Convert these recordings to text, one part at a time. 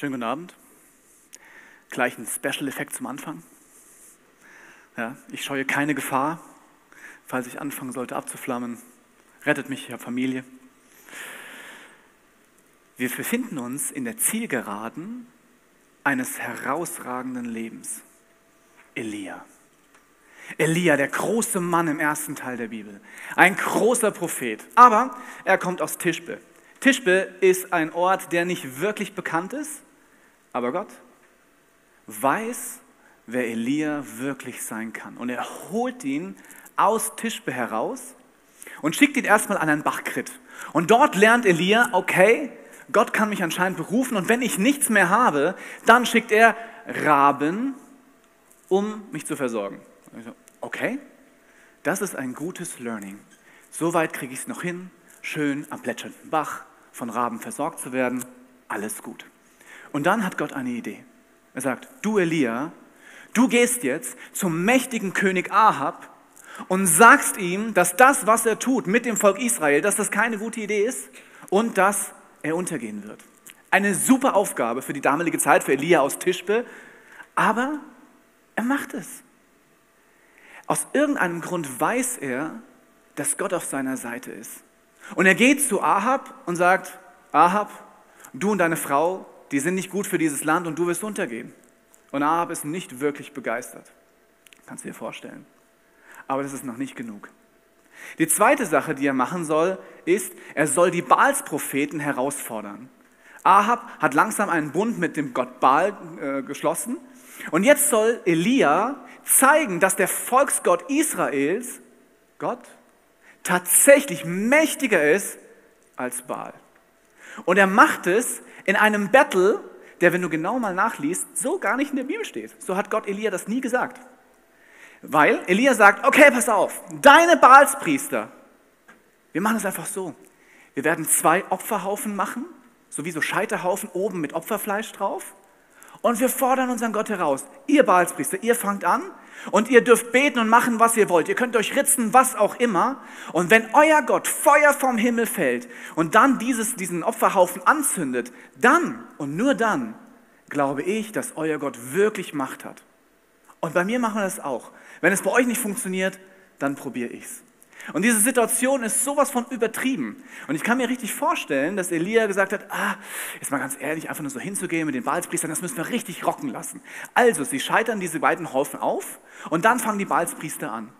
Schönen guten Abend. Gleich ein Special-Effekt zum Anfang. Ja, ich scheue keine Gefahr. Falls ich anfangen sollte abzuflammen, rettet mich, ich habe Familie. Wir befinden uns in der Zielgeraden eines herausragenden Lebens. Elia. Elia, der große Mann im ersten Teil der Bibel. Ein großer Prophet. Aber er kommt aus Tischbe. Tischbe ist ein Ort, der nicht wirklich bekannt ist, aber Gott weiß, wer Elia wirklich sein kann. Und er holt ihn aus Tischbe heraus und schickt ihn erstmal an einen Bachkrit. Und dort lernt Elia, okay, Gott kann mich anscheinend berufen und wenn ich nichts mehr habe, dann schickt er Raben, um mich zu versorgen. Okay, das ist ein gutes Learning. Soweit kriege ich es noch hin, schön am plätschernden Bach von Raben versorgt zu werden, alles gut. Und dann hat Gott eine Idee. Er sagt, du Elia, du gehst jetzt zum mächtigen König Ahab und sagst ihm, dass das, was er tut mit dem Volk Israel, dass das keine gute Idee ist und dass er untergehen wird. Eine super Aufgabe für die damalige Zeit, für Elia aus Tischbe, aber er macht es. Aus irgendeinem Grund weiß er, dass Gott auf seiner Seite ist. Und er geht zu Ahab und sagt, Ahab, du und deine Frau, die sind nicht gut für dieses Land und du wirst untergehen. Und Ahab ist nicht wirklich begeistert. Kannst du dir vorstellen. Aber das ist noch nicht genug. Die zweite Sache, die er machen soll, ist, er soll die Baals-Propheten herausfordern. Ahab hat langsam einen Bund mit dem Gott Baal äh, geschlossen. Und jetzt soll Elia zeigen, dass der Volksgott Israels, Gott, tatsächlich mächtiger ist als Baal. Und er macht es in einem Battle, der, wenn du genau mal nachliest, so gar nicht in der Bibel steht. So hat Gott Elia das nie gesagt. Weil Elia sagt, okay, pass auf, deine Baalspriester, wir machen es einfach so. Wir werden zwei Opferhaufen machen, sowieso Scheiterhaufen oben mit Opferfleisch drauf. Und wir fordern unseren Gott heraus. Ihr Baalspriester, ihr fangt an und ihr dürft beten und machen, was ihr wollt. Ihr könnt euch ritzen, was auch immer. Und wenn euer Gott Feuer vom Himmel fällt und dann dieses, diesen Opferhaufen anzündet, dann und nur dann glaube ich, dass euer Gott wirklich Macht hat. Und bei mir machen wir das auch. Wenn es bei euch nicht funktioniert, dann probiere ich's. Und diese Situation ist sowas von übertrieben. Und ich kann mir richtig vorstellen, dass Elia gesagt hat, ah, jetzt mal ganz ehrlich, einfach nur so hinzugehen mit den Baalspriestern, das müssen wir richtig rocken lassen. Also, sie scheitern diese beiden Haufen auf und dann fangen die Baalspriester an.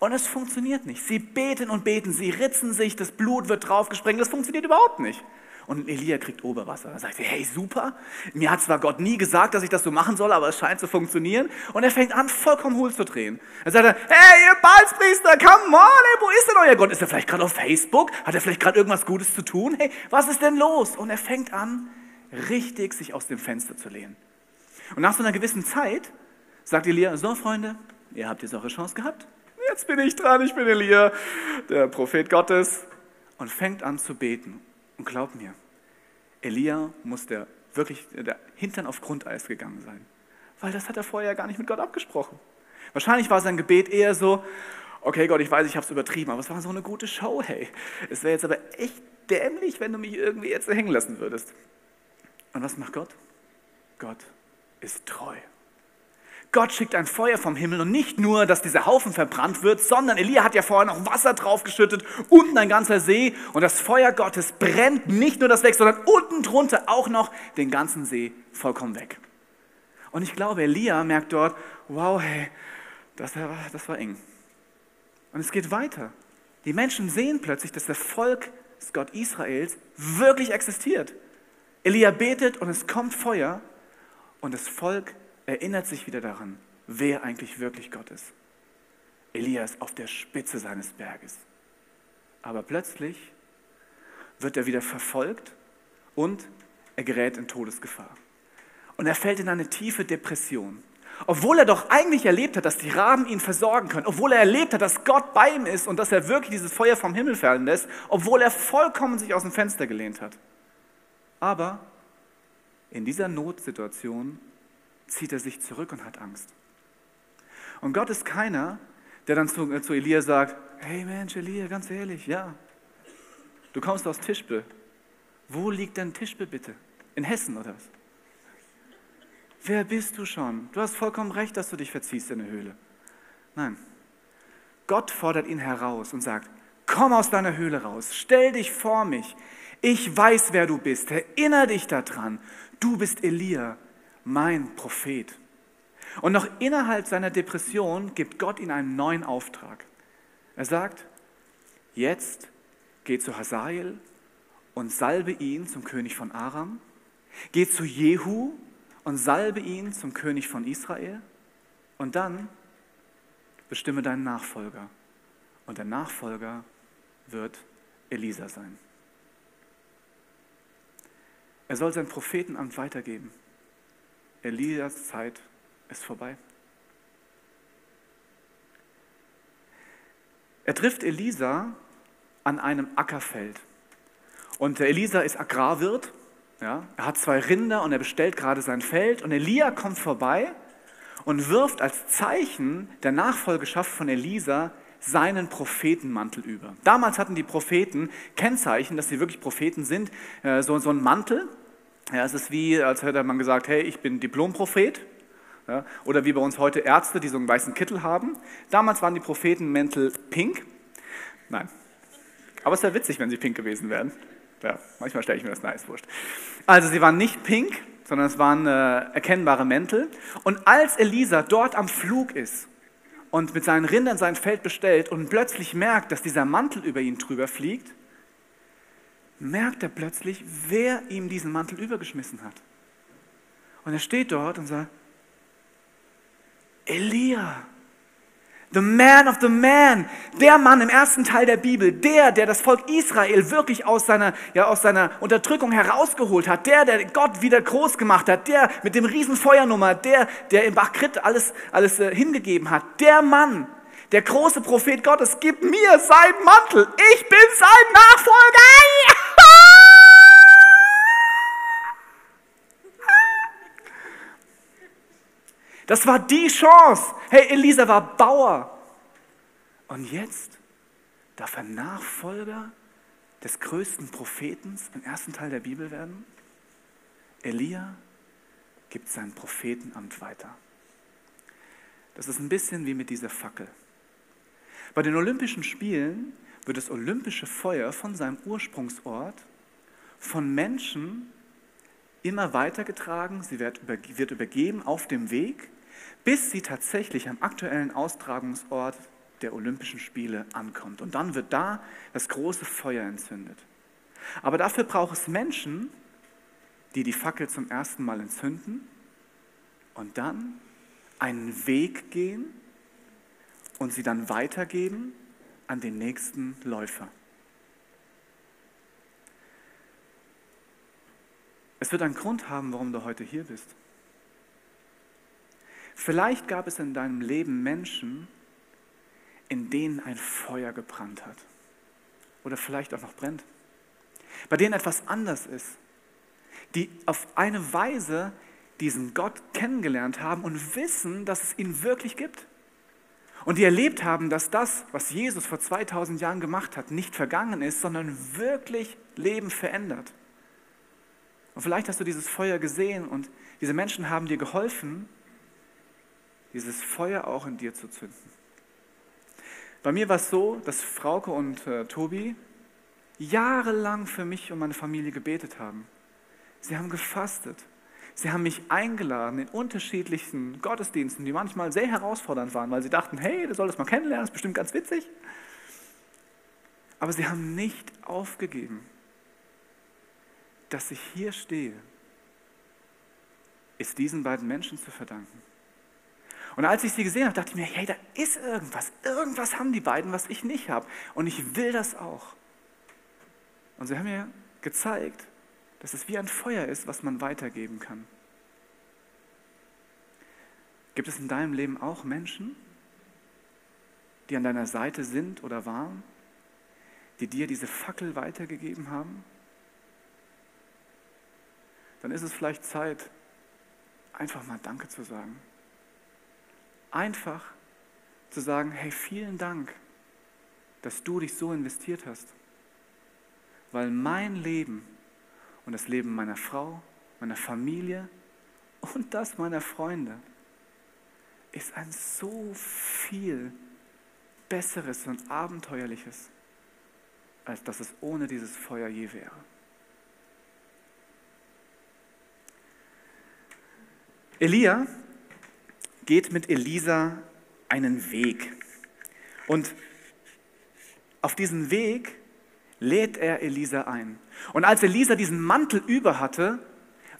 Und es funktioniert nicht. Sie beten und beten, sie ritzen sich, das Blut wird draufgesprengt, das funktioniert überhaupt nicht. Und Elia kriegt Oberwasser. Er sagt, hey, super. Mir hat zwar Gott nie gesagt, dass ich das so machen soll, aber es scheint zu funktionieren. Und er fängt an, vollkommen hohl zu drehen. Er sagt, hey, ihr Balzpriester, come on, ey, wo ist denn euer Gott? Ist er vielleicht gerade auf Facebook? Hat er vielleicht gerade irgendwas Gutes zu tun? Hey, was ist denn los? Und er fängt an, richtig sich aus dem Fenster zu lehnen. Und nach so einer gewissen Zeit sagt Elia, so Freunde, ihr habt jetzt eure Chance gehabt. Jetzt bin ich dran, ich bin Elia, der Prophet Gottes. Und fängt an zu beten. Und glaub mir, Elia muss der wirklich der Hintern auf Grundeis gegangen sein. Weil das hat er vorher gar nicht mit Gott abgesprochen. Wahrscheinlich war sein Gebet eher so, okay Gott, ich weiß, ich habe es übertrieben, aber es war so eine gute Show, hey. Es wäre jetzt aber echt dämlich, wenn du mich irgendwie jetzt hängen lassen würdest. Und was macht Gott? Gott ist treu. Gott schickt ein Feuer vom Himmel und nicht nur, dass dieser Haufen verbrannt wird, sondern Elia hat ja vorher noch Wasser draufgeschüttet, unten ein ganzer See und das Feuer Gottes brennt nicht nur das weg, sondern unten drunter auch noch den ganzen See vollkommen weg. Und ich glaube, Elia merkt dort, wow, hey, das war, das war eng. Und es geht weiter. Die Menschen sehen plötzlich, dass der Volk des Gott Israels wirklich existiert. Elia betet und es kommt Feuer und das Volk erinnert sich wieder daran, wer eigentlich wirklich Gott ist. Elia ist auf der Spitze seines Berges. Aber plötzlich wird er wieder verfolgt und er gerät in Todesgefahr. Und er fällt in eine tiefe Depression. Obwohl er doch eigentlich erlebt hat, dass die Raben ihn versorgen können, obwohl er erlebt hat, dass Gott bei ihm ist und dass er wirklich dieses Feuer vom Himmel fallen lässt, obwohl er vollkommen sich aus dem Fenster gelehnt hat. Aber in dieser Notsituation zieht er sich zurück und hat Angst. Und Gott ist keiner, der dann zu, äh, zu Elia sagt, hey Mensch, Elia, ganz ehrlich, ja, du kommst aus Tischbe. Wo liegt denn Tischbe bitte? In Hessen oder was? wer bist du schon? Du hast vollkommen recht, dass du dich verziehst in der Höhle. Nein, Gott fordert ihn heraus und sagt, komm aus deiner Höhle raus, stell dich vor mich. Ich weiß, wer du bist. Erinnere dich daran. Du bist Elia, mein Prophet. Und noch innerhalb seiner Depression gibt Gott ihm einen neuen Auftrag. Er sagt, jetzt geh zu Hazael und salbe ihn zum König von Aram. Geh zu Jehu und salbe ihn zum König von Israel. Und dann bestimme deinen Nachfolger. Und der Nachfolger wird Elisa sein. Er soll sein Prophetenamt weitergeben. Elias Zeit ist vorbei. Er trifft Elisa an einem Ackerfeld. Und Elisa ist Agrarwirt. Ja, er hat zwei Rinder und er bestellt gerade sein Feld. Und Elia kommt vorbei und wirft als Zeichen der Nachfolgeschaft von Elisa seinen Prophetenmantel über. Damals hatten die Propheten Kennzeichen, dass sie wirklich Propheten sind, äh, so, so ein Mantel. Ja, es ist wie, als hätte man gesagt, hey, ich bin Diplomprophet. Ja, oder wie bei uns heute Ärzte, die so einen weißen Kittel haben. Damals waren die Prophetenmäntel pink. Nein. Aber es wäre witzig, wenn sie pink gewesen wären. Ja, manchmal stelle ich mir das nice, wurscht. Also sie waren nicht pink, sondern es waren äh, erkennbare Mäntel. Und als Elisa dort am Flug ist und mit seinen Rindern sein Feld bestellt und plötzlich merkt, dass dieser Mantel über ihn drüber fliegt, merkt er plötzlich, wer ihm diesen Mantel übergeschmissen hat. Und er steht dort und sagt, Elia, The man of the man, der Mann im ersten Teil der Bibel, der, der das Volk Israel wirklich aus seiner, ja, aus seiner Unterdrückung herausgeholt hat, der, der Gott wieder groß gemacht hat, der mit dem Riesenfeuernummer, der, der in Bachkrit alles, alles äh, hingegeben hat, der Mann, der große Prophet Gottes, gib mir seinen Mantel, ich bin sein Nachfolger. Das war die Chance. Hey, Elisa war Bauer. Und jetzt darf er Nachfolger des größten Propheten im ersten Teil der Bibel werden? Elia gibt sein Prophetenamt weiter. Das ist ein bisschen wie mit dieser Fackel. Bei den Olympischen Spielen wird das olympische Feuer von seinem Ursprungsort von Menschen immer weitergetragen, sie wird übergeben auf dem Weg bis sie tatsächlich am aktuellen Austragungsort der Olympischen Spiele ankommt. Und dann wird da das große Feuer entzündet. Aber dafür braucht es Menschen, die die Fackel zum ersten Mal entzünden und dann einen Weg gehen und sie dann weitergeben an den nächsten Läufer. Es wird einen Grund haben, warum du heute hier bist. Vielleicht gab es in deinem Leben Menschen, in denen ein Feuer gebrannt hat. Oder vielleicht auch noch brennt. Bei denen etwas anders ist. Die auf eine Weise diesen Gott kennengelernt haben und wissen, dass es ihn wirklich gibt. Und die erlebt haben, dass das, was Jesus vor 2000 Jahren gemacht hat, nicht vergangen ist, sondern wirklich Leben verändert. Und vielleicht hast du dieses Feuer gesehen und diese Menschen haben dir geholfen, dieses Feuer auch in dir zu zünden. Bei mir war es so, dass Frauke und äh, Tobi jahrelang für mich und meine Familie gebetet haben. Sie haben gefastet. Sie haben mich eingeladen in unterschiedlichen Gottesdiensten, die manchmal sehr herausfordernd waren, weil sie dachten, hey, du solltest mal kennenlernen, das ist bestimmt ganz witzig. Aber sie haben nicht aufgegeben. Dass ich hier stehe, ist diesen beiden Menschen zu verdanken. Und als ich sie gesehen habe, dachte ich mir, hey, da ist irgendwas. Irgendwas haben die beiden, was ich nicht habe. Und ich will das auch. Und sie haben mir gezeigt, dass es wie ein Feuer ist, was man weitergeben kann. Gibt es in deinem Leben auch Menschen, die an deiner Seite sind oder waren, die dir diese Fackel weitergegeben haben? Dann ist es vielleicht Zeit, einfach mal Danke zu sagen. Einfach zu sagen, hey, vielen Dank, dass du dich so investiert hast. Weil mein Leben und das Leben meiner Frau, meiner Familie und das meiner Freunde ist ein so viel besseres und abenteuerliches, als dass es ohne dieses Feuer je wäre. Elia geht mit Elisa einen Weg. Und auf diesen Weg lädt er Elisa ein. Und als Elisa diesen Mantel über hatte,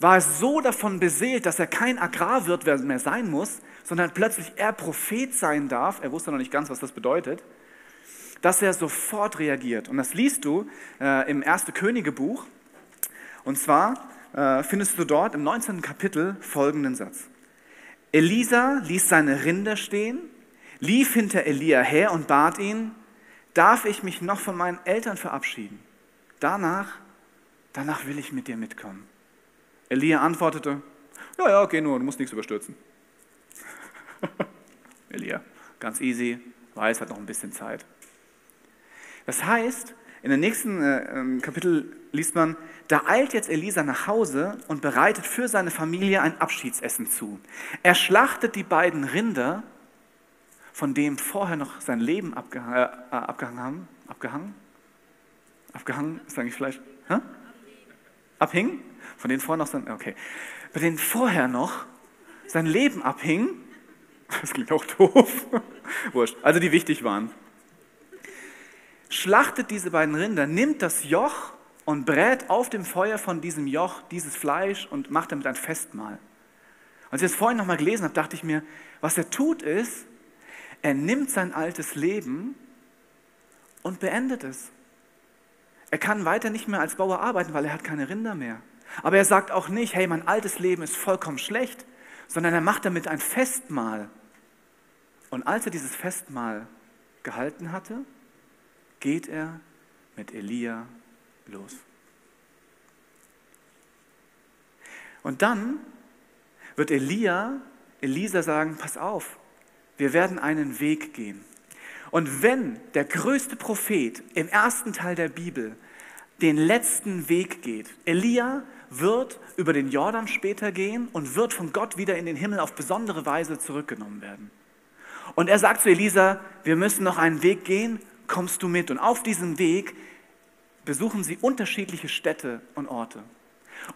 war er so davon beseelt, dass er kein Agrarwirt mehr sein muss, sondern plötzlich er Prophet sein darf. Er wusste noch nicht ganz, was das bedeutet, dass er sofort reagiert. Und das liest du äh, im 1. Königebuch. Und zwar äh, findest du dort im 19. Kapitel folgenden Satz. Elisa ließ seine Rinder stehen, lief hinter Elia her und bat ihn, darf ich mich noch von meinen Eltern verabschieden? Danach, danach will ich mit dir mitkommen. Elia antwortete, ja, ja, geh nur, du musst nichts überstürzen. Elia, ganz easy, weiß, hat noch ein bisschen Zeit. Das heißt, in dem nächsten äh, ähm, Kapitel liest man, da eilt jetzt Elisa nach Hause und bereitet für seine Familie ein Abschiedsessen zu. Er schlachtet die beiden Rinder, von dem vorher noch sein Leben abgehangen, äh, abgehangen haben. Abgehangen? Abgehangen ist eigentlich vielleicht. Hä? Abhing? Von denen vorher noch sein. Okay. Bei denen vorher noch sein Leben abhing. Das klingt auch doof. Wurscht. Also die wichtig waren schlachtet diese beiden Rinder, nimmt das Joch und brät auf dem Feuer von diesem Joch dieses Fleisch und macht damit ein Festmahl. Als ich das vorhin nochmal gelesen habe, dachte ich mir, was er tut ist, er nimmt sein altes Leben und beendet es. Er kann weiter nicht mehr als Bauer arbeiten, weil er hat keine Rinder mehr. Aber er sagt auch nicht, hey, mein altes Leben ist vollkommen schlecht, sondern er macht damit ein Festmahl. Und als er dieses Festmahl gehalten hatte, geht er mit Elia los. Und dann wird Elia, Elisa sagen, pass auf, wir werden einen Weg gehen. Und wenn der größte Prophet im ersten Teil der Bibel den letzten Weg geht, Elia wird über den Jordan später gehen und wird von Gott wieder in den Himmel auf besondere Weise zurückgenommen werden. Und er sagt zu Elisa, wir müssen noch einen Weg gehen kommst du mit. Und auf diesem Weg besuchen sie unterschiedliche Städte und Orte.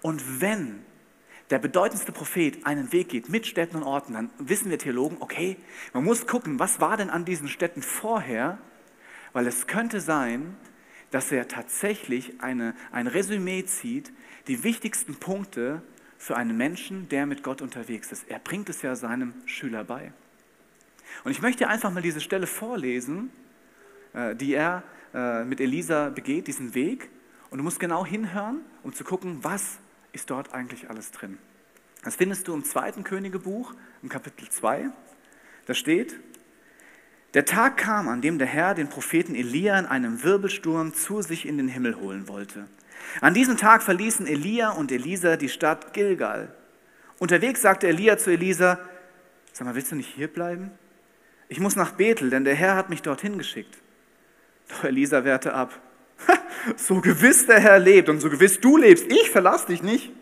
Und wenn der bedeutendste Prophet einen Weg geht mit Städten und Orten, dann wissen wir Theologen, okay, man muss gucken, was war denn an diesen Städten vorher, weil es könnte sein, dass er tatsächlich eine, ein Resümee zieht, die wichtigsten Punkte für einen Menschen, der mit Gott unterwegs ist. Er bringt es ja seinem Schüler bei. Und ich möchte einfach mal diese Stelle vorlesen, die er äh, mit Elisa begeht, diesen Weg. Und du musst genau hinhören, um zu gucken, was ist dort eigentlich alles drin. Das findest du im zweiten Königebuch, im Kapitel 2. Da steht, der Tag kam, an dem der Herr den Propheten Elia in einem Wirbelsturm zu sich in den Himmel holen wollte. An diesem Tag verließen Elia und Elisa die Stadt Gilgal. Unterwegs sagte Elia zu Elisa, sag mal, willst du nicht hier bleiben? Ich muss nach Bethel, denn der Herr hat mich dorthin geschickt. Elisa wehrte ab. So gewiss der Herr lebt und so gewiss du lebst, ich verlasse dich nicht.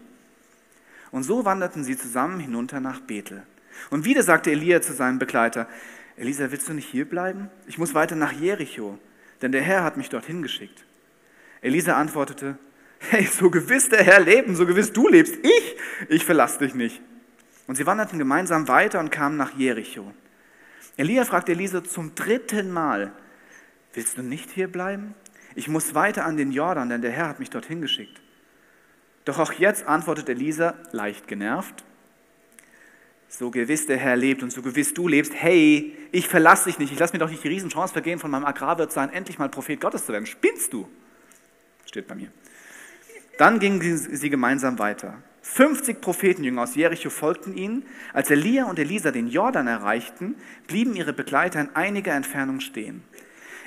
Und so wanderten sie zusammen hinunter nach Bethel. Und wieder sagte Elia zu seinem Begleiter, Elisa, willst du nicht hier bleiben? Ich muss weiter nach Jericho, denn der Herr hat mich dorthin geschickt. Elisa antwortete, hey, so gewiss der Herr lebt und so gewiss du lebst, ich, ich verlasse dich nicht. Und sie wanderten gemeinsam weiter und kamen nach Jericho. Elia fragte Elisa zum dritten Mal, Willst du nicht hier bleiben? Ich muss weiter an den Jordan, denn der Herr hat mich dorthin geschickt. Doch auch jetzt antwortet Elisa, leicht genervt, so gewiss der Herr lebt und so gewiss du lebst, hey, ich verlasse dich nicht, ich lasse mir doch nicht die Riesenchance vergehen, von meinem Agrarwirt sein, endlich mal Prophet Gottes zu werden. Spinnst du? Steht bei mir. Dann gingen sie gemeinsam weiter. 50 Prophetenjünger aus Jericho folgten ihnen. Als Elia und Elisa den Jordan erreichten, blieben ihre Begleiter in einiger Entfernung stehen.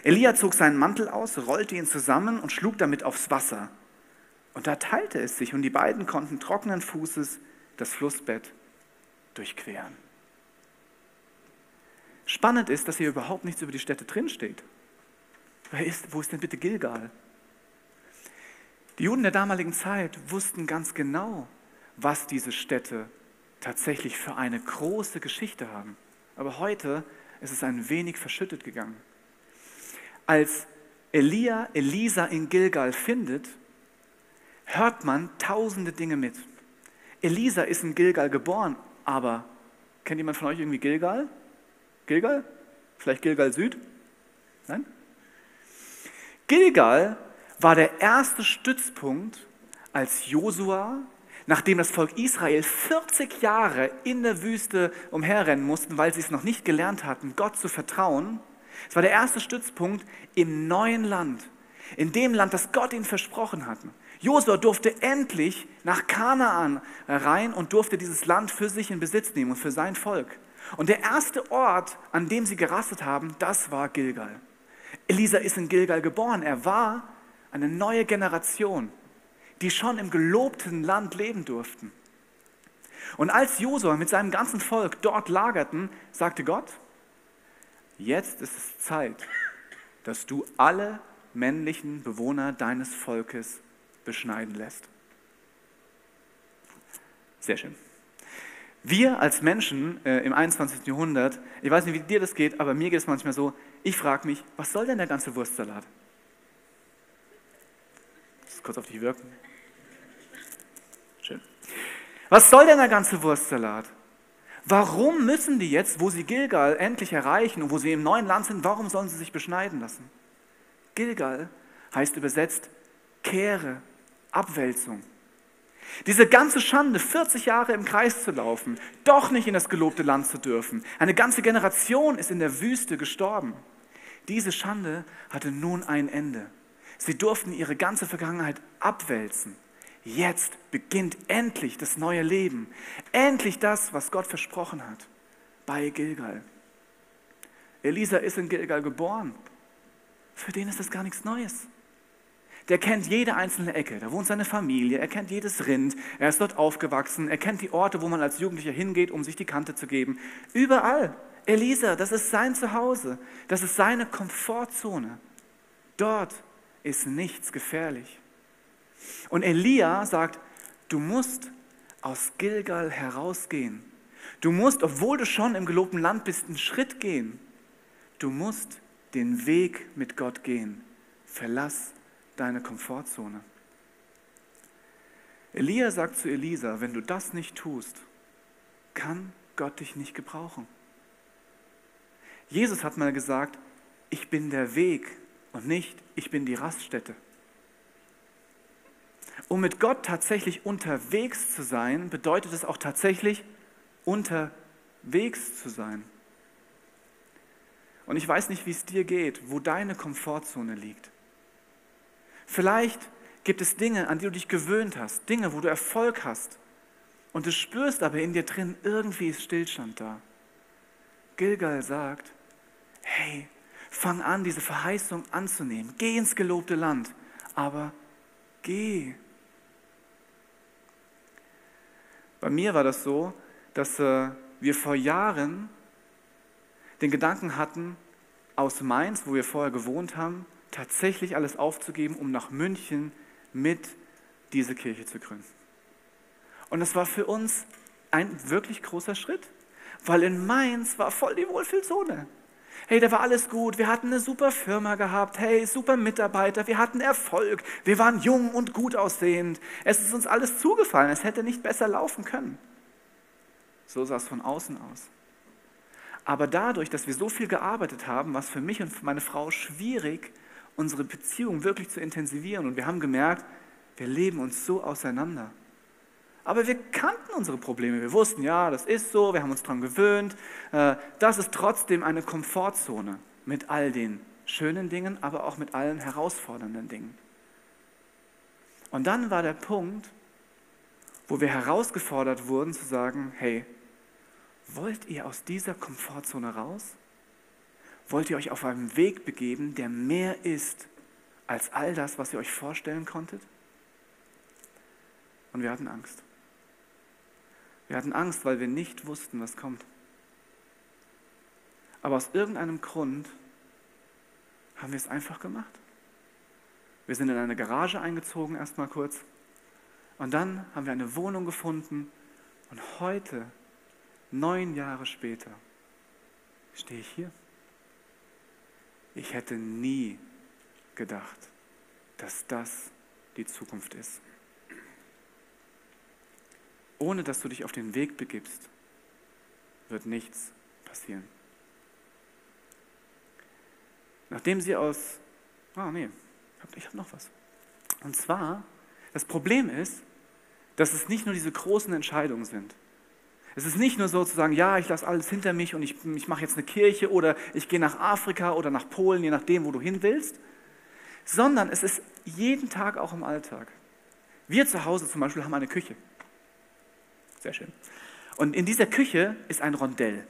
Elia zog seinen Mantel aus, rollte ihn zusammen und schlug damit aufs Wasser. Und da teilte es sich und die beiden konnten trockenen Fußes das Flussbett durchqueren. Spannend ist, dass hier überhaupt nichts über die Städte drinsteht. Wo ist denn bitte Gilgal? Die Juden der damaligen Zeit wussten ganz genau, was diese Städte tatsächlich für eine große Geschichte haben. Aber heute ist es ein wenig verschüttet gegangen. Als Elia Elisa in Gilgal findet, hört man tausende Dinge mit. Elisa ist in Gilgal geboren, aber kennt jemand von euch irgendwie Gilgal? Gilgal? Vielleicht Gilgal Süd? Nein? Gilgal war der erste Stützpunkt, als Josua, nachdem das Volk Israel 40 Jahre in der Wüste umherrennen mussten, weil sie es noch nicht gelernt hatten, Gott zu vertrauen, es war der erste Stützpunkt im neuen Land, in dem Land, das Gott ihnen versprochen hatte. Josua durfte endlich nach Kanaan rein und durfte dieses Land für sich in Besitz nehmen und für sein Volk. Und der erste Ort, an dem sie gerastet haben, das war Gilgal. Elisa ist in Gilgal geboren. Er war eine neue Generation, die schon im gelobten Land leben durften. Und als Josua mit seinem ganzen Volk dort lagerten, sagte Gott, jetzt ist es Zeit, dass du alle männlichen Bewohner deines Volkes beschneiden lässt. Sehr schön. Wir als Menschen äh, im 21. Jahrhundert, ich weiß nicht, wie dir das geht, aber mir geht es manchmal so, ich frage mich, was soll denn der ganze Wurstsalat? Das kurz auf dich wirken. Schön. Was soll denn der ganze Wurstsalat? Warum müssen die jetzt, wo sie Gilgal endlich erreichen und wo sie im neuen Land sind, warum sollen sie sich beschneiden lassen? Gilgal heißt übersetzt Kehre, Abwälzung. Diese ganze Schande, 40 Jahre im Kreis zu laufen, doch nicht in das gelobte Land zu dürfen. Eine ganze Generation ist in der Wüste gestorben. Diese Schande hatte nun ein Ende. Sie durften ihre ganze Vergangenheit abwälzen. Jetzt beginnt endlich das neue Leben. Endlich das, was Gott versprochen hat. Bei Gilgal. Elisa ist in Gilgal geboren. Für den ist das gar nichts Neues. Der kennt jede einzelne Ecke, da wohnt seine Familie, er kennt jedes Rind, er ist dort aufgewachsen, er kennt die Orte, wo man als Jugendlicher hingeht, um sich die Kante zu geben. Überall. Elisa, das ist sein Zuhause, das ist seine Komfortzone. Dort ist nichts gefährlich. Und Elia sagt, du musst aus Gilgal herausgehen. Du musst, obwohl du schon im gelobten Land bist, einen Schritt gehen. Du musst den Weg mit Gott gehen. Verlass deine Komfortzone. Elia sagt zu Elisa, wenn du das nicht tust, kann Gott dich nicht gebrauchen. Jesus hat mal gesagt, ich bin der Weg und nicht, ich bin die Raststätte. Um mit Gott tatsächlich unterwegs zu sein, bedeutet es auch tatsächlich unterwegs zu sein. Und ich weiß nicht, wie es dir geht, wo deine Komfortzone liegt. Vielleicht gibt es Dinge, an die du dich gewöhnt hast, Dinge, wo du Erfolg hast. Und du spürst aber in dir drin, irgendwie ist Stillstand da. Gilgal sagt, hey, fang an, diese Verheißung anzunehmen. Geh ins gelobte Land, aber geh. Bei mir war das so, dass äh, wir vor Jahren den Gedanken hatten, aus Mainz, wo wir vorher gewohnt haben, tatsächlich alles aufzugeben, um nach München mit diese Kirche zu gründen. Und das war für uns ein wirklich großer Schritt, weil in Mainz war voll die Wohlfühlzone. Hey, da war alles gut, wir hatten eine super Firma gehabt, hey, super Mitarbeiter, wir hatten Erfolg, wir waren jung und gut aussehend. Es ist uns alles zugefallen, es hätte nicht besser laufen können. So sah es von außen aus. Aber dadurch, dass wir so viel gearbeitet haben, war es für mich und für meine Frau schwierig, unsere Beziehung wirklich zu intensivieren. Und wir haben gemerkt, wir leben uns so auseinander. Aber wir kannten unsere Probleme. Wir wussten, ja, das ist so, wir haben uns daran gewöhnt. Äh, das ist trotzdem eine Komfortzone mit all den schönen Dingen, aber auch mit allen herausfordernden Dingen. Und dann war der Punkt, wo wir herausgefordert wurden zu sagen, hey, wollt ihr aus dieser Komfortzone raus? wollt ihr euch auf einen Weg begeben, der mehr ist als all das, was ihr euch vorstellen konntet? Und wir hatten Angst. Wir hatten Angst, weil wir nicht wussten, was kommt. Aber aus irgendeinem Grund haben wir es einfach gemacht. Wir sind in eine Garage eingezogen, erstmal kurz. Und dann haben wir eine Wohnung gefunden Und heute, neun Jahre später, stehe ich hier. Ich hätte nie gedacht, dass das die Zukunft ist. Ohne dass du dich auf den Weg begibst, wird nichts passieren. Nachdem sie aus, ah nee, ich habe noch was. Und zwar, das Problem ist, dass es nicht nur diese großen Entscheidungen sind. Es ist nicht nur so zu sagen, ja, ich lasse alles hinter mich und ich, ich mache jetzt eine Kirche oder ich gehe nach Afrika oder nach Polen, je nachdem, wo du hin willst, sondern es ist jeden Tag auch im Alltag. Wir zu Hause zum Beispiel haben eine Küche. Sehr schön. Und in dieser Küche ist ein Rondell.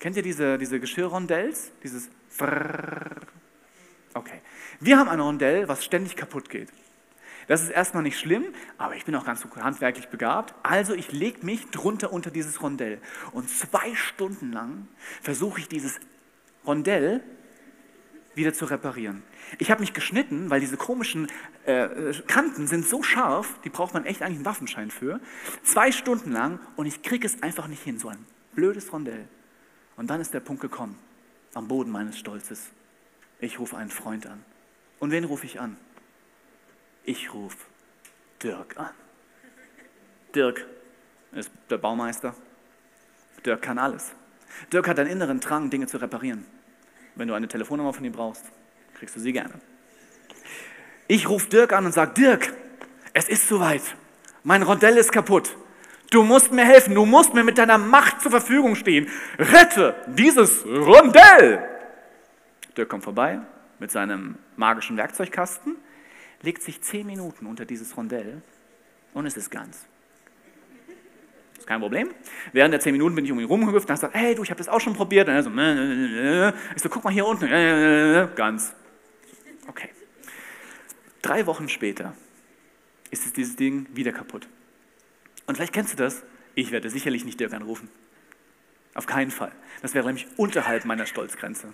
Kennt ihr diese, diese Geschirrrondells? Dieses. Okay. Wir haben ein Rondell, was ständig kaputt geht. Das ist erstmal nicht schlimm, aber ich bin auch ganz handwerklich begabt. Also ich lege mich drunter unter dieses Rondell. Und zwei Stunden lang versuche ich dieses Rondell wieder zu reparieren. Ich habe mich geschnitten, weil diese komischen äh, Kanten sind so scharf, die braucht man echt eigentlich einen Waffenschein für. Zwei Stunden lang und ich kriege es einfach nicht hin, so ein blödes Rondell. Und dann ist der Punkt gekommen, am Boden meines Stolzes. Ich rufe einen Freund an. Und wen rufe ich an? Ich rufe Dirk an. Dirk ist der Baumeister. Dirk kann alles. Dirk hat einen inneren Drang, Dinge zu reparieren. Wenn du eine Telefonnummer von ihm brauchst, kriegst du sie gerne. Ich rufe Dirk an und sage, Dirk, es ist soweit. Mein Rondell ist kaputt. Du musst mir helfen. Du musst mir mit deiner Macht zur Verfügung stehen. Rette dieses Rondell. Dirk kommt vorbei mit seinem magischen Werkzeugkasten legt sich zehn Minuten unter dieses Rondell und es ist ganz. Kein Problem. Während der zehn Minuten bin ich um ihn rumgehüpft und habe gesagt, hey du, ich habe das auch schon probiert. Und er so, äh, äh, äh. ich so, guck mal hier unten, ganz. Okay. Drei Wochen später ist dieses Ding wieder kaputt. Und vielleicht kennst du das. Ich werde sicherlich nicht Dirk anrufen. Auf keinen Fall. Das wäre nämlich unterhalb meiner Stolzgrenze.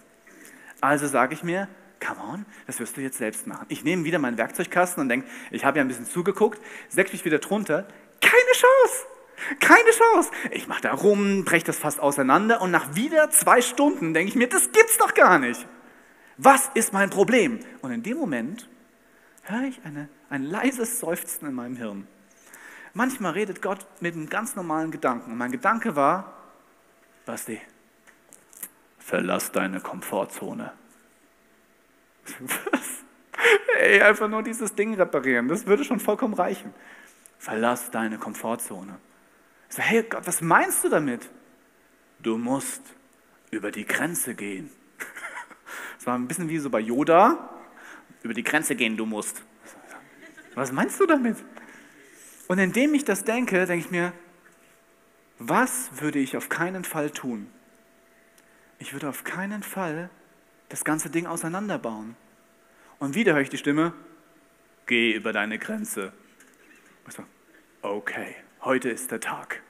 Also sage ich mir, come on, das wirst du jetzt selbst machen. Ich nehme wieder meinen Werkzeugkasten und denke, ich habe ja ein bisschen zugeguckt, setze mich wieder drunter, keine Chance. Keine Chance. Ich mache da rum, breche das fast auseinander und nach wieder zwei Stunden denke ich mir, das gibt's doch gar nicht. Was ist mein Problem? Und in dem Moment höre ich eine, ein leises Seufzen in meinem Hirn. Manchmal redet Gott mit einem ganz normalen Gedanken. Und mein Gedanke war, Basti, verlass deine Komfortzone. Was? Ey, einfach nur dieses Ding reparieren, das würde schon vollkommen reichen. Verlass deine Komfortzone. Ich so, hey Gott, was meinst du damit? Du musst über die Grenze gehen. Das war ein bisschen wie so bei Yoda. Über die Grenze gehen, du musst. Was meinst du damit? Und indem ich das denke, denke ich mir, was würde ich auf keinen Fall tun? Ich würde auf keinen Fall das ganze Ding auseinanderbauen. Und wieder höre ich die Stimme, geh über deine Grenze. Okay, heute ist der Tag,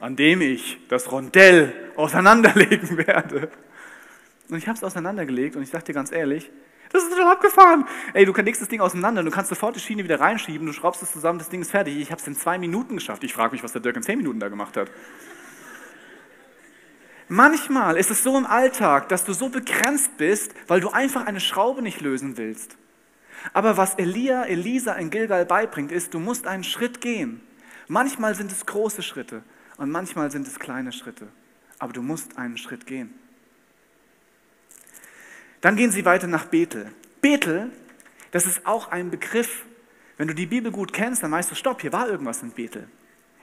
an dem ich das Rondell auseinanderlegen werde. Und ich habe es auseinandergelegt und ich sage dir ganz ehrlich, das ist schon abgefahren. Ey, du legst das Ding auseinander, du kannst sofort die Schiene wieder reinschieben, du schraubst es zusammen, das Ding ist fertig. Ich habe es in zwei Minuten geschafft. Ich frage mich, was der Dirk in zehn Minuten da gemacht hat. Manchmal ist es so im Alltag, dass du so begrenzt bist, weil du einfach eine Schraube nicht lösen willst. Aber was Elia, Elisa in Gilgal beibringt, ist, du musst einen Schritt gehen. Manchmal sind es große Schritte und manchmal sind es kleine Schritte. Aber du musst einen Schritt gehen. Dann gehen sie weiter nach Bethel. Bethel, das ist auch ein Begriff. Wenn du die Bibel gut kennst, dann weißt du, stopp, hier war irgendwas in Bethel.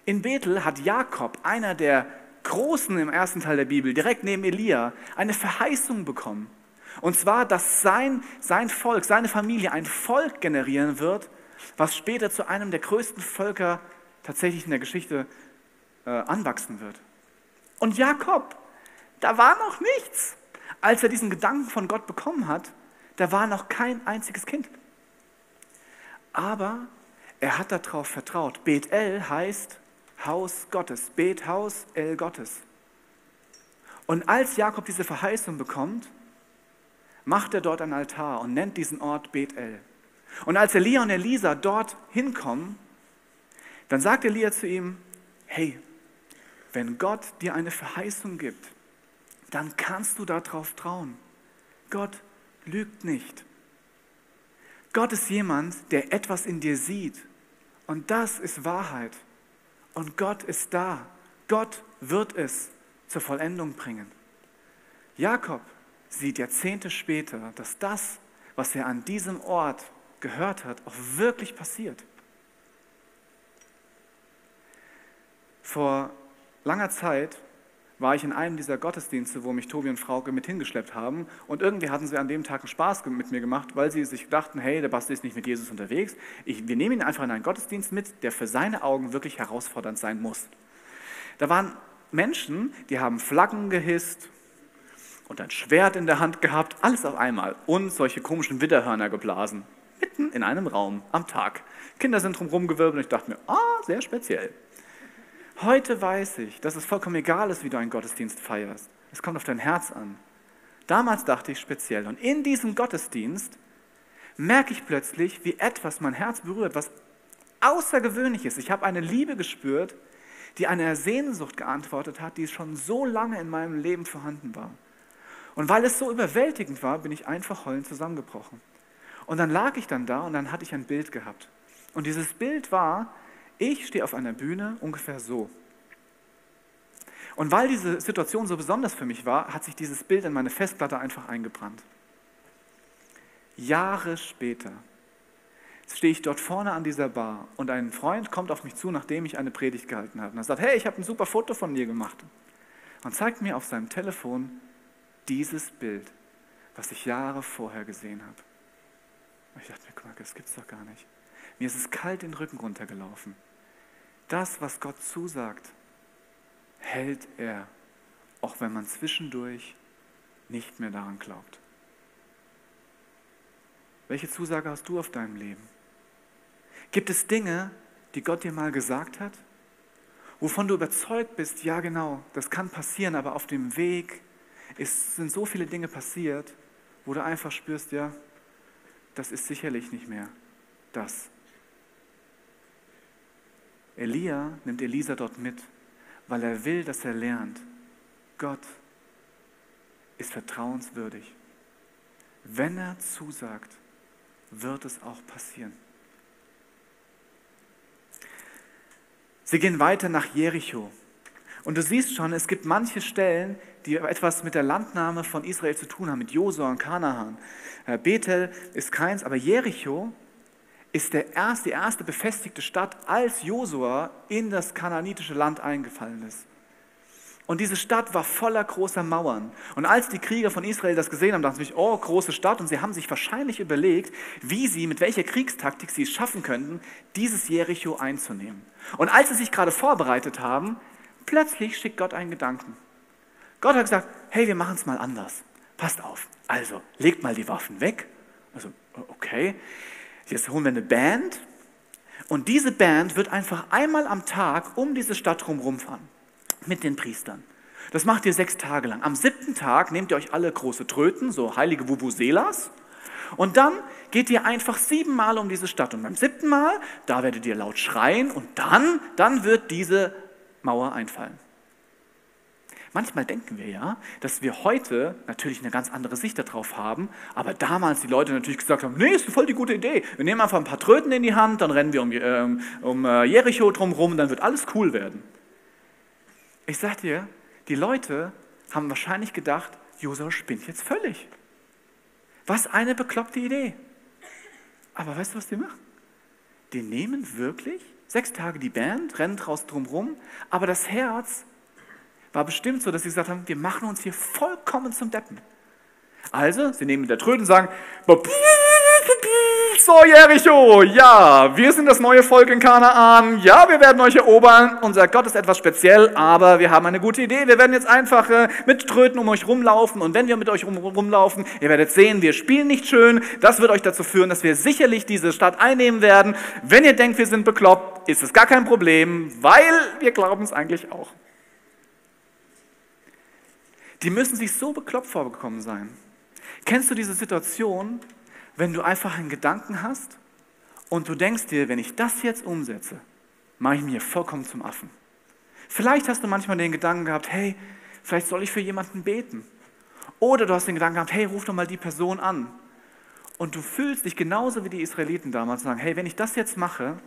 In Bethel hat Jakob, einer der Großen im ersten Teil der Bibel, direkt neben Elia, eine Verheißung bekommen. Und zwar, dass sein, sein Volk, seine Familie ein Volk generieren wird, was später zu einem der größten Völker tatsächlich in der Geschichte äh, anwachsen wird. Und Jakob, da war noch nichts. Als er diesen Gedanken von Gott bekommen hat, da war noch kein einziges Kind. Aber er hat darauf vertraut. Bethel heißt Haus Gottes, Bethaus El Gottes. Und als Jakob diese Verheißung bekommt, macht er dort einen Altar und nennt diesen Ort Bethel. Und als Elia und Elisa dort hinkommen, dann sagt Elia zu ihm, hey, wenn Gott dir eine Verheißung gibt, dann kannst du darauf trauen. Gott lügt nicht. Gott ist jemand, der etwas in dir sieht. Und das ist Wahrheit. Und Gott ist da. Gott wird es zur Vollendung bringen. Jakob sieht Jahrzehnte später, dass das, was er an diesem Ort gehört hat, auch wirklich passiert. Vor langer Zeit war ich in einem dieser Gottesdienste, wo mich Tobi und Frauke mit hingeschleppt haben. Und irgendwie hatten sie an dem Tag einen Spaß mit mir gemacht, weil sie sich dachten, hey, der Basti ist nicht mit Jesus unterwegs. Ich, wir nehmen ihn einfach in einen Gottesdienst mit, der für seine Augen wirklich herausfordernd sein muss. Da waren Menschen, die haben Flaggen gehisst und ein Schwert in der Hand gehabt, alles auf einmal. Und solche komischen Widderhörner geblasen. Mitten in einem Raum am Tag. Kinder sind drumherum gewirbelt und ich dachte mir, ah, sehr speziell. Heute weiß ich, dass es vollkommen egal ist, wie du einen Gottesdienst feierst. Es kommt auf dein Herz an. Damals dachte ich speziell. Und in diesem Gottesdienst merke ich plötzlich, wie etwas mein Herz berührt, was außergewöhnlich ist. Ich habe eine Liebe gespürt, die eine Sehnsucht geantwortet hat, die schon so lange in meinem Leben vorhanden war. Und weil es so überwältigend war, bin ich einfach heulend zusammengebrochen. Und dann lag ich dann da und dann hatte ich ein Bild gehabt. Und dieses Bild war, ich stehe auf einer Bühne ungefähr so. Und weil diese Situation so besonders für mich war, hat sich dieses Bild in meine Festplatte einfach eingebrannt. Jahre später stehe ich dort vorne an dieser Bar und ein Freund kommt auf mich zu, nachdem ich eine Predigt gehalten habe. Und er sagt, hey, ich habe ein super Foto von dir gemacht. Und zeigt mir auf seinem Telefon dieses Bild, was ich Jahre vorher gesehen habe. Und ich dachte mir, mal, das gibt's doch gar nicht. Mir ist es kalt den Rücken runtergelaufen. Das, was Gott zusagt, hält er, auch wenn man zwischendurch nicht mehr daran glaubt. Welche Zusage hast du auf deinem Leben? Gibt es Dinge, die Gott dir mal gesagt hat, wovon du überzeugt bist, ja genau, das kann passieren, aber auf dem Weg ist, sind so viele Dinge passiert, wo du einfach spürst, ja, das ist sicherlich nicht mehr das, Elia nimmt Elisa dort mit, weil er will, dass er lernt, Gott ist vertrauenswürdig. Wenn er zusagt, wird es auch passieren. Sie gehen weiter nach Jericho. Und du siehst schon, es gibt manche Stellen, die etwas mit der Landnahme von Israel zu tun haben, mit Josua und Kanaan. Äh, Bethel ist keins, aber Jericho ist der erste, die erste befestigte Stadt, als Josua in das kananitische Land eingefallen ist. Und diese Stadt war voller großer Mauern. Und als die Krieger von Israel das gesehen haben, dachten sie sich, oh, große Stadt. Und sie haben sich wahrscheinlich überlegt, wie sie, mit welcher Kriegstaktik sie es schaffen könnten, dieses Jericho einzunehmen. Und als sie sich gerade vorbereitet haben, plötzlich schickt Gott einen Gedanken. Gott hat gesagt, hey, wir machen es mal anders. Passt auf. Also, legt mal die Waffen weg. Also, okay. Jetzt holen wir eine Band und diese Band wird einfach einmal am Tag um diese Stadt drumherum fahren mit den Priestern. Das macht ihr sechs Tage lang. Am siebten Tag nehmt ihr euch alle große Tröten, so heilige Vuvuzelas, und dann geht ihr einfach siebenmal um diese Stadt. Und beim siebten Mal, da werdet ihr laut schreien und dann, dann wird diese Mauer einfallen. Manchmal denken wir ja, dass wir heute natürlich eine ganz andere Sicht darauf haben, aber damals die Leute natürlich gesagt haben, nee, ist voll die gute Idee. Wir nehmen einfach ein paar Tröten in die Hand, dann rennen wir um, äh, um äh, Jericho drumherum, dann wird alles cool werden. Ich sag dir, die Leute haben wahrscheinlich gedacht, Josua spinnt jetzt völlig. Was eine bekloppte Idee. Aber weißt du, was die machen? Die nehmen wirklich sechs Tage die Band, rennen draußen drumherum, aber das Herz war bestimmt so, dass sie gesagt haben, wir machen uns hier vollkommen zum Deppen. Also, sie nehmen mit der Tröte und sagen, so Jericho, ja, wir sind das neue Volk in Kanaan, ja, wir werden euch erobern, unser Gott ist etwas speziell, aber wir haben eine gute Idee, wir werden jetzt einfach äh, mit Tröten um euch rumlaufen und wenn wir mit euch rum, rumlaufen, ihr werdet sehen, wir spielen nicht schön, das wird euch dazu führen, dass wir sicherlich diese Stadt einnehmen werden. Wenn ihr denkt, wir sind bekloppt, ist es gar kein Problem, weil wir glauben es eigentlich auch. Die müssen sich so bekloppt vorgekommen sein. Kennst du diese Situation, wenn du einfach einen Gedanken hast und du denkst dir, wenn ich das jetzt umsetze, mache ich mir vollkommen zum Affen. Vielleicht hast du manchmal den Gedanken gehabt, hey, vielleicht soll ich für jemanden beten. Oder du hast den Gedanken gehabt, hey, ruf doch mal die Person an. Und du fühlst dich genauso wie die Israeliten damals sagen, hey, wenn ich das jetzt mache,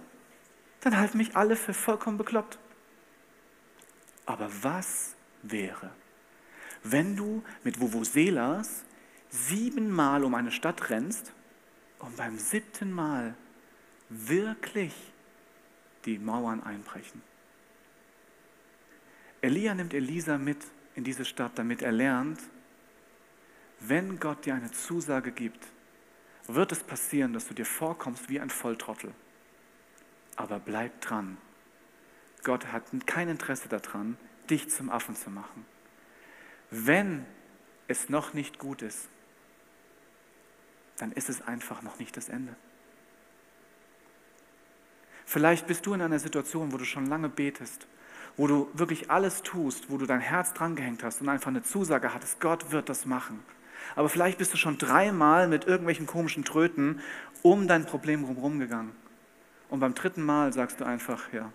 dann halten mich alle für vollkommen bekloppt. Aber was wäre, wenn du mit Vuvuzelas siebenmal um eine Stadt rennst und beim siebten Mal wirklich die Mauern einbrechen? Elia nimmt Elisa mit in diese Stadt, damit er lernt, wenn Gott dir eine Zusage gibt, wird es passieren, dass du dir vorkommst wie ein Volltrottel. Aber bleib dran. Gott hat kein Interesse daran, dich zum Affen zu machen. Wenn es noch nicht gut ist, dann ist es einfach noch nicht das Ende. Vielleicht bist du in einer Situation, wo du schon lange betest, wo du wirklich alles tust, wo du dein Herz drangehängt hast und einfach eine Zusage hattest, Gott wird das machen. Aber vielleicht bist du schon dreimal mit irgendwelchen komischen Tröten um dein Problem herum gegangen. Und beim dritten Mal sagst du einfach, ja,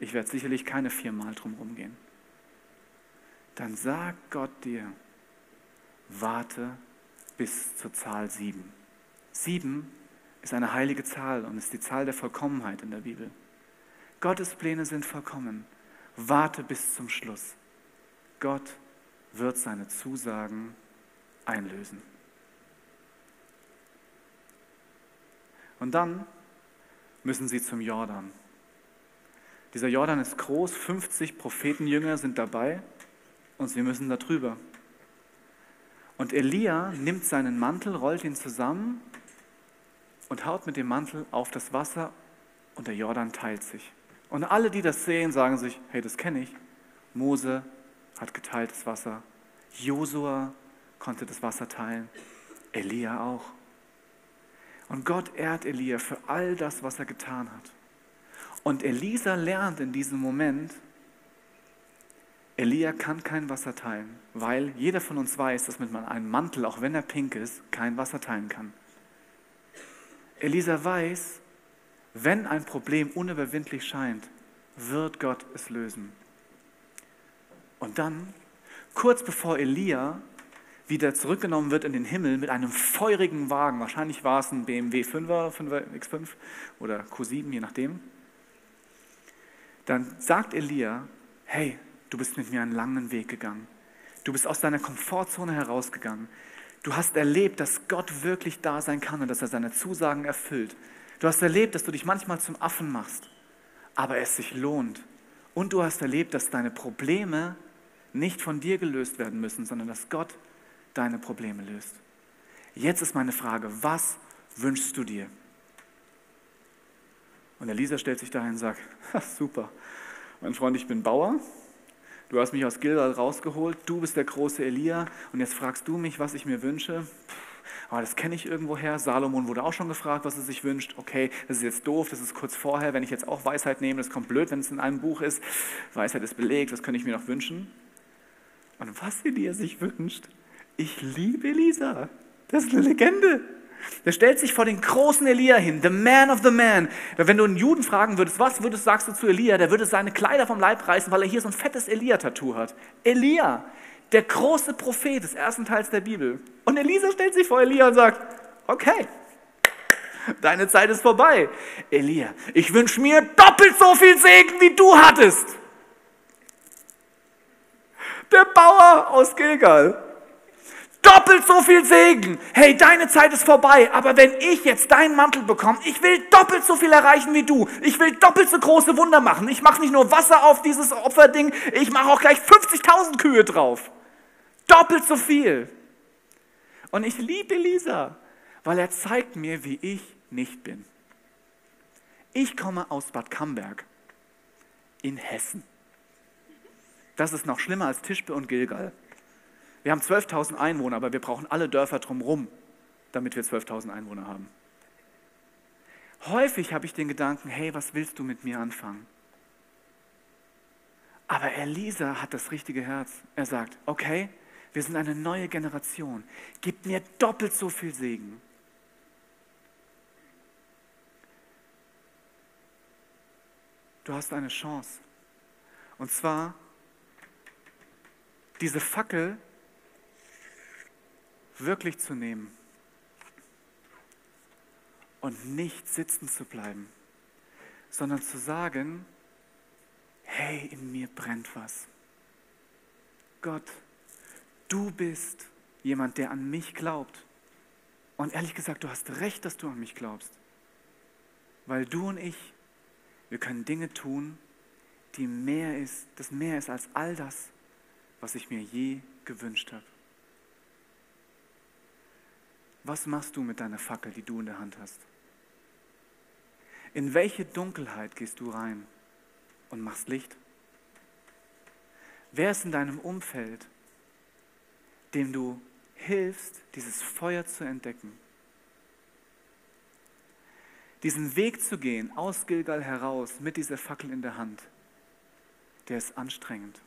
ich werde sicherlich keine viermal drum gehen. Dann sagt Gott dir, warte bis zur Zahl sieben. Sieben ist eine heilige Zahl und ist die Zahl der Vollkommenheit in der Bibel. Gottes Pläne sind vollkommen. Warte bis zum Schluss. Gott wird seine Zusagen einlösen. Und dann müssen sie zum Jordan. Dieser Jordan ist groß, 50 Prophetenjünger sind dabei und sie müssen da drüber. Und Elia nimmt seinen Mantel, rollt ihn zusammen und haut mit dem Mantel auf das Wasser und der Jordan teilt sich. Und alle, die das sehen, sagen sich, hey, das kenne ich. Mose hat geteiltes Wasser. Josua konnte das Wasser teilen. Elia auch. Und Gott ehrt Elia für all das, was er getan hat. Und Elisa lernt in diesem Moment, Elia kann kein Wasser teilen, weil jeder von uns weiß, dass mit einem Mantel, auch wenn er pink ist, kein Wasser teilen kann. Elisa weiß, wenn ein Problem unüberwindlich scheint, wird Gott es lösen. Und dann, kurz bevor Elia wieder zurückgenommen wird in den Himmel mit einem feurigen Wagen, wahrscheinlich war es ein BMW 5er, 5er X5 oder Q7, je nachdem, dann sagt Elia, hey, du bist mit mir einen langen Weg gegangen. Du bist aus deiner Komfortzone herausgegangen. Du hast erlebt, dass Gott wirklich da sein kann und dass er seine Zusagen erfüllt. Du hast erlebt, dass du dich manchmal zum Affen machst, aber es sich lohnt. Und du hast erlebt, dass deine Probleme nicht von dir gelöst werden müssen, sondern dass Gott deine Probleme löst. Jetzt ist meine Frage, was wünschst du dir? Und Elisa stellt sich dahin und sagt, super, mein Freund, ich bin Bauer, du hast mich aus Gilgal rausgeholt, du bist der große Elia und jetzt fragst du mich, was ich mir wünsche aber das kenne ich irgendwoher. Salomon wurde auch schon gefragt, was er sich wünscht. Okay, das ist jetzt doof, das ist kurz vorher. Wenn ich jetzt auch Weisheit nehme, das kommt blöd, wenn es in einem Buch ist. Weisheit ist belegt, was könnte ich mir noch wünschen? Und was Elia sich wünscht, ich liebe Elisa. Das ist eine Legende. Der stellt sich vor den großen Elia hin, the man of the man. Wenn du einen Juden fragen würdest, was würdest, sagst du zu Elia, der würde seine Kleider vom Leib reißen, weil er hier so ein fettes Elia-Tattoo hat. Elia, der große Prophet des ersten Teils der Bibel. Und Elisa stellt sich vor Elia und sagt, okay, deine Zeit ist vorbei. Elia, ich wünsche mir doppelt so viel Segen, wie du hattest. Der Bauer aus Gilgal. Doppelt so viel Segen. Hey, deine Zeit ist vorbei, aber wenn ich jetzt deinen Mantel bekomme, ich will doppelt so viel erreichen wie du. Ich will doppelt so große Wunder machen. Ich mache nicht nur Wasser auf dieses Opferding, ich mache auch gleich 50.000 Kühe drauf. Doppelt so viel. Und ich liebe Elisa, weil er zeigt mir, wie ich nicht bin. Ich komme aus Bad Camberg in Hessen. Das ist noch schlimmer als Tischbe und Gilgal. Wir haben 12.000 Einwohner, aber wir brauchen alle Dörfer drumherum, damit wir 12.000 Einwohner haben. Häufig habe ich den Gedanken, hey, was willst du mit mir anfangen? Aber Elisa hat das richtige Herz. Er sagt, okay, wir sind eine neue Generation. Gib mir doppelt so viel Segen. Du hast eine Chance. Und zwar diese Fackel wirklich zu nehmen und nicht sitzen zu bleiben, sondern zu sagen, hey, in mir brennt was. Gott, du bist jemand, der an mich glaubt. Und ehrlich gesagt, du hast recht, dass du an mich glaubst. Weil du und ich, wir können Dinge tun, die mehr ist, das mehr ist als all das, was ich mir je gewünscht habe. Was machst du mit deiner Fackel, die du in der Hand hast? In welche Dunkelheit gehst du rein und machst Licht? Wer ist in deinem Umfeld, dem du hilfst, dieses Feuer zu entdecken? Diesen Weg zu gehen aus Gilgal heraus mit dieser Fackel in der Hand, der ist anstrengend.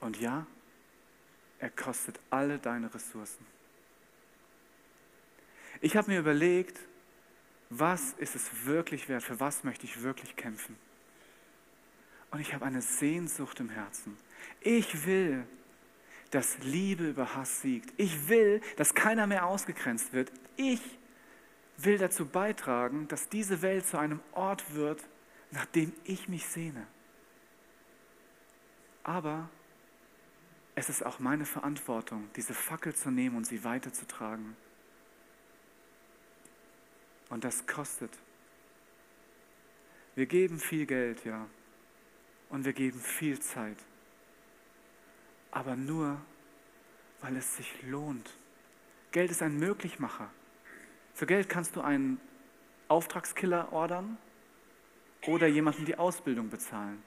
Und ja, er kostet alle deine Ressourcen. Ich habe mir überlegt, was ist es wirklich wert, für was möchte ich wirklich kämpfen. Und ich habe eine Sehnsucht im Herzen. Ich will, dass Liebe über Hass siegt. Ich will, dass keiner mehr ausgegrenzt wird. Ich will dazu beitragen, dass diese Welt zu einem Ort wird, nach dem ich mich sehne. Aber es ist auch meine Verantwortung, diese Fackel zu nehmen und sie weiterzutragen. Und das kostet. Wir geben viel Geld, ja. Und wir geben viel Zeit. Aber nur, weil es sich lohnt. Geld ist ein Möglichmacher. Für Geld kannst du einen Auftragskiller ordern oder jemandem die Ausbildung bezahlen.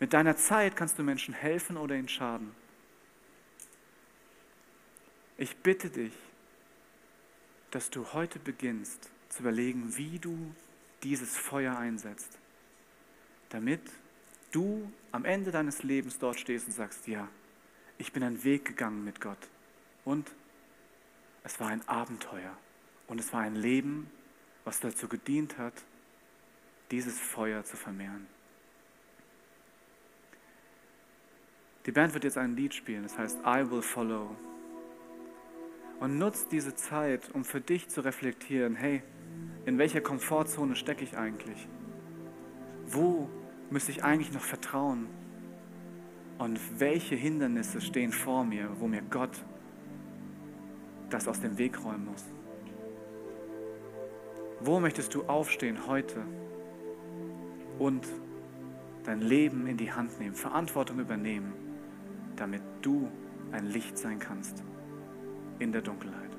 Mit deiner Zeit kannst du Menschen helfen oder ihnen schaden. Ich bitte dich, dass du heute beginnst, zu überlegen, wie du dieses Feuer einsetzt, damit du am Ende deines Lebens dort stehst und sagst, ja, ich bin einen Weg gegangen mit Gott und es war ein Abenteuer und es war ein Leben, was dazu gedient hat, dieses Feuer zu vermehren. Die Band wird jetzt ein Lied spielen, das heißt I Will Follow. Und nutzt diese Zeit, um für dich zu reflektieren, hey, in welcher Komfortzone stecke ich eigentlich? Wo müsste ich eigentlich noch vertrauen? Und welche Hindernisse stehen vor mir, wo mir Gott das aus dem Weg räumen muss? Wo möchtest du aufstehen heute und dein Leben in die Hand nehmen, Verantwortung übernehmen, damit du ein Licht sein kannst in der Dunkelheit?